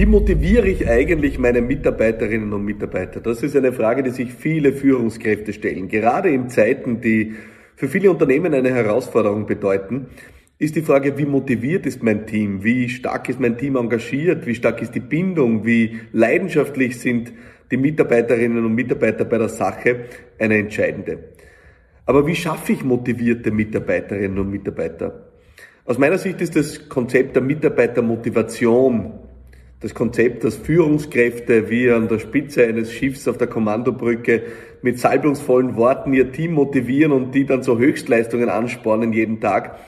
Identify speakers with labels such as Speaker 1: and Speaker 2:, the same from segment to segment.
Speaker 1: Wie motiviere ich eigentlich meine Mitarbeiterinnen und Mitarbeiter? Das ist eine Frage, die sich viele Führungskräfte stellen. Gerade in Zeiten, die für viele Unternehmen eine Herausforderung bedeuten, ist die Frage, wie motiviert ist mein Team? Wie stark ist mein Team engagiert? Wie stark ist die Bindung? Wie leidenschaftlich sind die Mitarbeiterinnen und Mitarbeiter bei der Sache? Eine entscheidende. Aber wie schaffe ich motivierte Mitarbeiterinnen und Mitarbeiter? Aus meiner Sicht ist das Konzept der Mitarbeitermotivation, das Konzept, dass Führungskräfte wie an der Spitze eines Schiffs auf der Kommandobrücke mit salbungsvollen Worten ihr Team motivieren und die dann zu Höchstleistungen anspornen jeden Tag.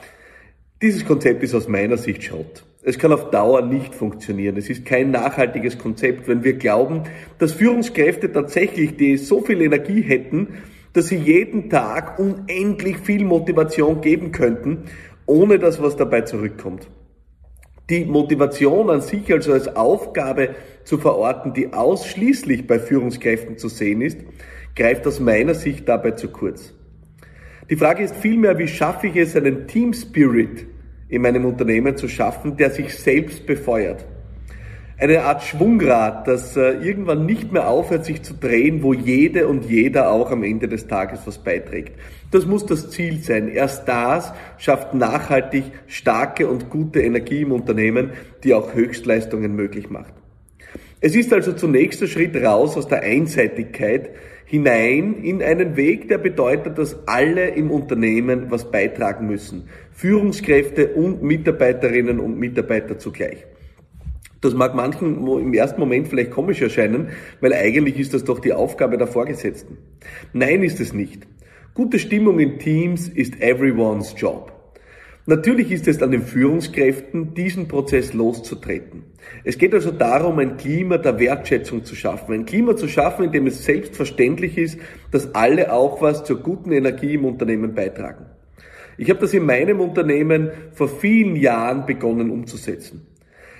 Speaker 1: Dieses Konzept ist aus meiner Sicht Schrott. Es kann auf Dauer nicht funktionieren. Es ist kein nachhaltiges Konzept, wenn wir glauben, dass Führungskräfte tatsächlich, die so viel Energie hätten, dass sie jeden Tag unendlich viel Motivation geben könnten, ohne dass was dabei zurückkommt. Die Motivation an sich also als Aufgabe zu verorten, die ausschließlich bei Führungskräften zu sehen ist, greift aus meiner Sicht dabei zu kurz. Die Frage ist vielmehr, wie schaffe ich es, einen Team Spirit in meinem Unternehmen zu schaffen, der sich selbst befeuert eine Art Schwungrad, das äh, irgendwann nicht mehr aufhört, sich zu drehen, wo jede und jeder auch am Ende des Tages was beiträgt. Das muss das Ziel sein. Erst das schafft nachhaltig starke und gute Energie im Unternehmen, die auch Höchstleistungen möglich macht. Es ist also zunächst der Schritt raus aus der Einseitigkeit hinein in einen Weg, der bedeutet, dass alle im Unternehmen was beitragen müssen. Führungskräfte und Mitarbeiterinnen und Mitarbeiter zugleich. Das mag manchen im ersten Moment vielleicht komisch erscheinen, weil eigentlich ist das doch die Aufgabe der Vorgesetzten. Nein, ist es nicht. Gute Stimmung in Teams ist everyone's job. Natürlich ist es an den Führungskräften, diesen Prozess loszutreten. Es geht also darum, ein Klima der Wertschätzung zu schaffen. Ein Klima zu schaffen, in dem es selbstverständlich ist, dass alle auch was zur guten Energie im Unternehmen beitragen. Ich habe das in meinem Unternehmen vor vielen Jahren begonnen umzusetzen.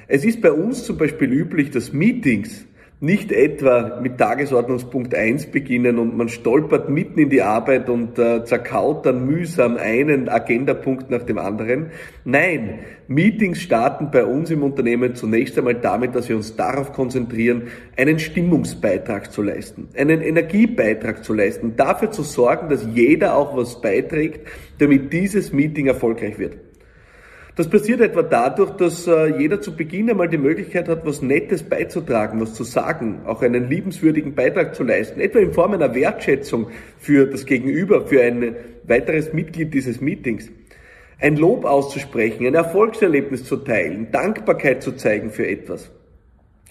Speaker 1: Es ist bei uns zum Beispiel üblich, dass Meetings nicht etwa mit Tagesordnungspunkt 1 beginnen und man stolpert mitten in die Arbeit und äh, zerkaut dann mühsam einen Agendapunkt nach dem anderen. Nein, Meetings starten bei uns im Unternehmen zunächst einmal damit, dass wir uns darauf konzentrieren, einen Stimmungsbeitrag zu leisten, einen Energiebeitrag zu leisten, dafür zu sorgen, dass jeder auch was beiträgt, damit dieses Meeting erfolgreich wird. Das passiert etwa dadurch, dass äh, jeder zu Beginn einmal die Möglichkeit hat, was Nettes beizutragen, was zu sagen, auch einen liebenswürdigen Beitrag zu leisten, etwa in Form einer Wertschätzung für das Gegenüber, für ein weiteres Mitglied dieses Meetings. Ein Lob auszusprechen, ein Erfolgserlebnis zu teilen, Dankbarkeit zu zeigen für etwas.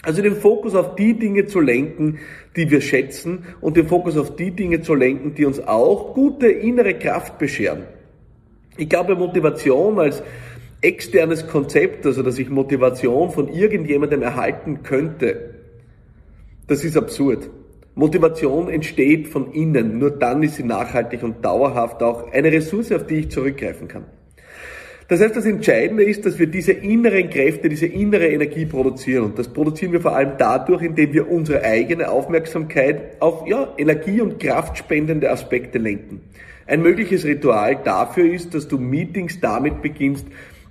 Speaker 1: Also den Fokus auf die Dinge zu lenken, die wir schätzen und den Fokus auf die Dinge zu lenken, die uns auch gute innere Kraft bescheren. Ich glaube, Motivation als externes Konzept, also dass ich Motivation von irgendjemandem erhalten könnte, das ist absurd. Motivation entsteht von innen, nur dann ist sie nachhaltig und dauerhaft auch eine Ressource, auf die ich zurückgreifen kann. Das heißt, das Entscheidende ist, dass wir diese inneren Kräfte, diese innere Energie produzieren. Und das produzieren wir vor allem dadurch, indem wir unsere eigene Aufmerksamkeit auf ja, energie- und kraftspendende Aspekte lenken. Ein mögliches Ritual dafür ist, dass du Meetings damit beginnst,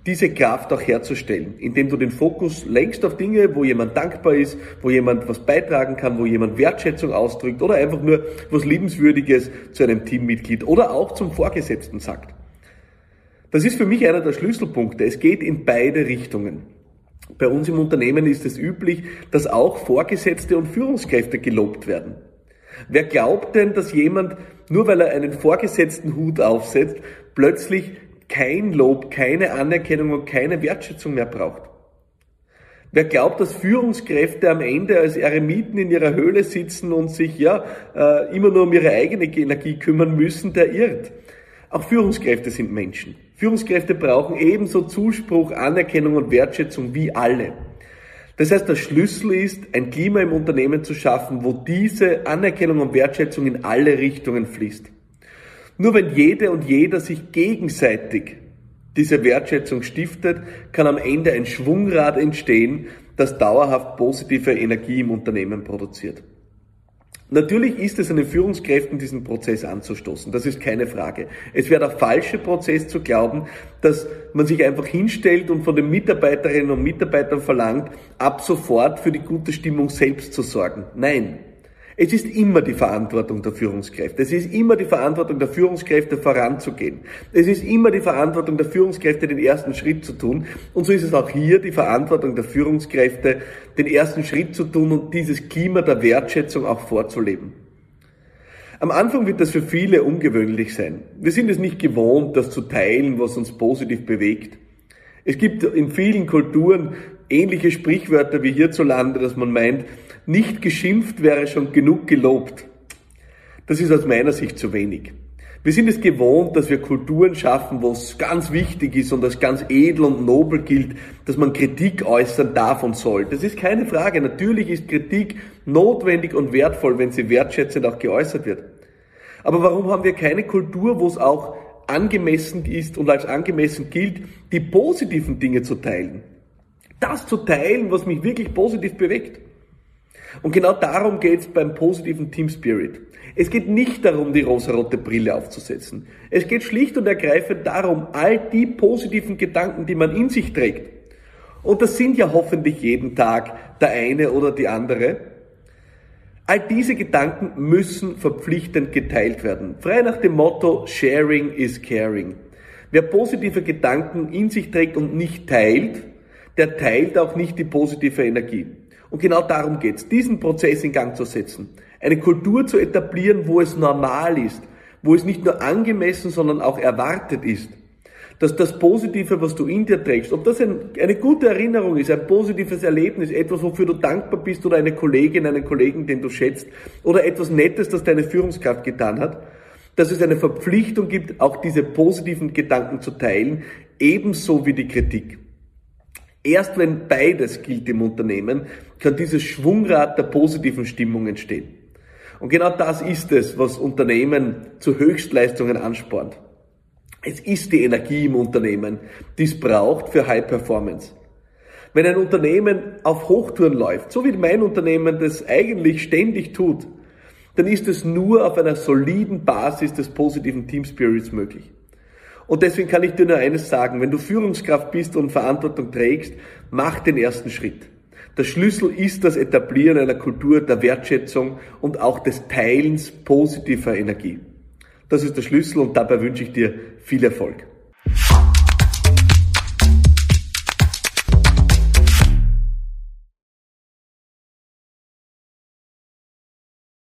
Speaker 1: diese Kraft auch herzustellen, indem du den Fokus lenkst auf Dinge, wo jemand dankbar ist, wo jemand was beitragen kann, wo jemand Wertschätzung ausdrückt oder einfach nur was Liebenswürdiges zu einem Teammitglied oder auch zum Vorgesetzten sagt. Das ist für mich einer der Schlüsselpunkte. Es geht in beide Richtungen. Bei uns im Unternehmen ist es üblich, dass auch Vorgesetzte und Führungskräfte gelobt werden. Wer glaubt denn, dass jemand, nur weil er einen vorgesetzten Hut aufsetzt, plötzlich kein Lob, keine Anerkennung und keine Wertschätzung mehr braucht. Wer glaubt, dass Führungskräfte am Ende als Eremiten in ihrer Höhle sitzen und sich ja äh, immer nur um ihre eigene Energie kümmern müssen, der irrt. Auch Führungskräfte sind Menschen. Führungskräfte brauchen ebenso Zuspruch, Anerkennung und Wertschätzung wie alle. Das heißt, der Schlüssel ist, ein Klima im Unternehmen zu schaffen, wo diese Anerkennung und Wertschätzung in alle Richtungen fließt. Nur wenn jede und jeder sich gegenseitig diese Wertschätzung stiftet, kann am Ende ein Schwungrad entstehen, das dauerhaft positive Energie im Unternehmen produziert. Natürlich ist es an den Führungskräften, diesen Prozess anzustoßen. Das ist keine Frage. Es wäre der falsche Prozess zu glauben, dass man sich einfach hinstellt und von den Mitarbeiterinnen und Mitarbeitern verlangt, ab sofort für die gute Stimmung selbst zu sorgen. Nein. Es ist immer die Verantwortung der Führungskräfte. Es ist immer die Verantwortung der Führungskräfte voranzugehen. Es ist immer die Verantwortung der Führungskräfte, den ersten Schritt zu tun. Und so ist es auch hier die Verantwortung der Führungskräfte, den ersten Schritt zu tun und dieses Klima der Wertschätzung auch vorzuleben. Am Anfang wird das für viele ungewöhnlich sein. Wir sind es nicht gewohnt, das zu teilen, was uns positiv bewegt. Es gibt in vielen Kulturen ähnliche Sprichwörter wie hierzulande, dass man meint, nicht geschimpft wäre schon genug gelobt. Das ist aus meiner Sicht zu wenig. Wir sind es gewohnt, dass wir Kulturen schaffen, wo es ganz wichtig ist und als ganz edel und nobel gilt, dass man Kritik äußern darf und soll. Das ist keine Frage. Natürlich ist Kritik notwendig und wertvoll, wenn sie wertschätzend auch geäußert wird. Aber warum haben wir keine Kultur, wo es auch angemessen ist und als angemessen gilt, die positiven Dinge zu teilen? Das zu teilen, was mich wirklich positiv bewegt. Und genau darum geht es beim positiven Team Spirit. Es geht nicht darum, die rosarote Brille aufzusetzen. Es geht schlicht und ergreifend darum, all die positiven Gedanken, die man in sich trägt, und das sind ja hoffentlich jeden Tag der eine oder die andere, all diese Gedanken müssen verpflichtend geteilt werden. Frei nach dem Motto Sharing is Caring. Wer positive Gedanken in sich trägt und nicht teilt, der teilt auch nicht die positive Energie. Und genau darum geht es, diesen Prozess in Gang zu setzen. Eine Kultur zu etablieren, wo es normal ist, wo es nicht nur angemessen, sondern auch erwartet ist. Dass das Positive, was du in dir trägst, ob das ein, eine gute Erinnerung ist, ein positives Erlebnis, etwas, wofür du dankbar bist oder eine Kollegin, einen Kollegen, den du schätzt, oder etwas Nettes, das deine Führungskraft getan hat, dass es eine Verpflichtung gibt, auch diese positiven Gedanken zu teilen, ebenso wie die Kritik. Erst wenn beides gilt im Unternehmen, kann dieses Schwungrad der positiven Stimmung entstehen. Und genau das ist es, was Unternehmen zu Höchstleistungen anspornt. Es ist die Energie im Unternehmen, die es braucht für High Performance. Wenn ein Unternehmen auf Hochtouren läuft, so wie mein Unternehmen das eigentlich ständig tut, dann ist es nur auf einer soliden Basis des positiven Team Spirits möglich. Und deswegen kann ich dir nur eines sagen, wenn du Führungskraft bist und Verantwortung trägst, mach den ersten Schritt. Der Schlüssel ist das Etablieren einer Kultur der Wertschätzung und auch des Teilens positiver Energie. Das ist der Schlüssel und dabei wünsche ich dir viel Erfolg.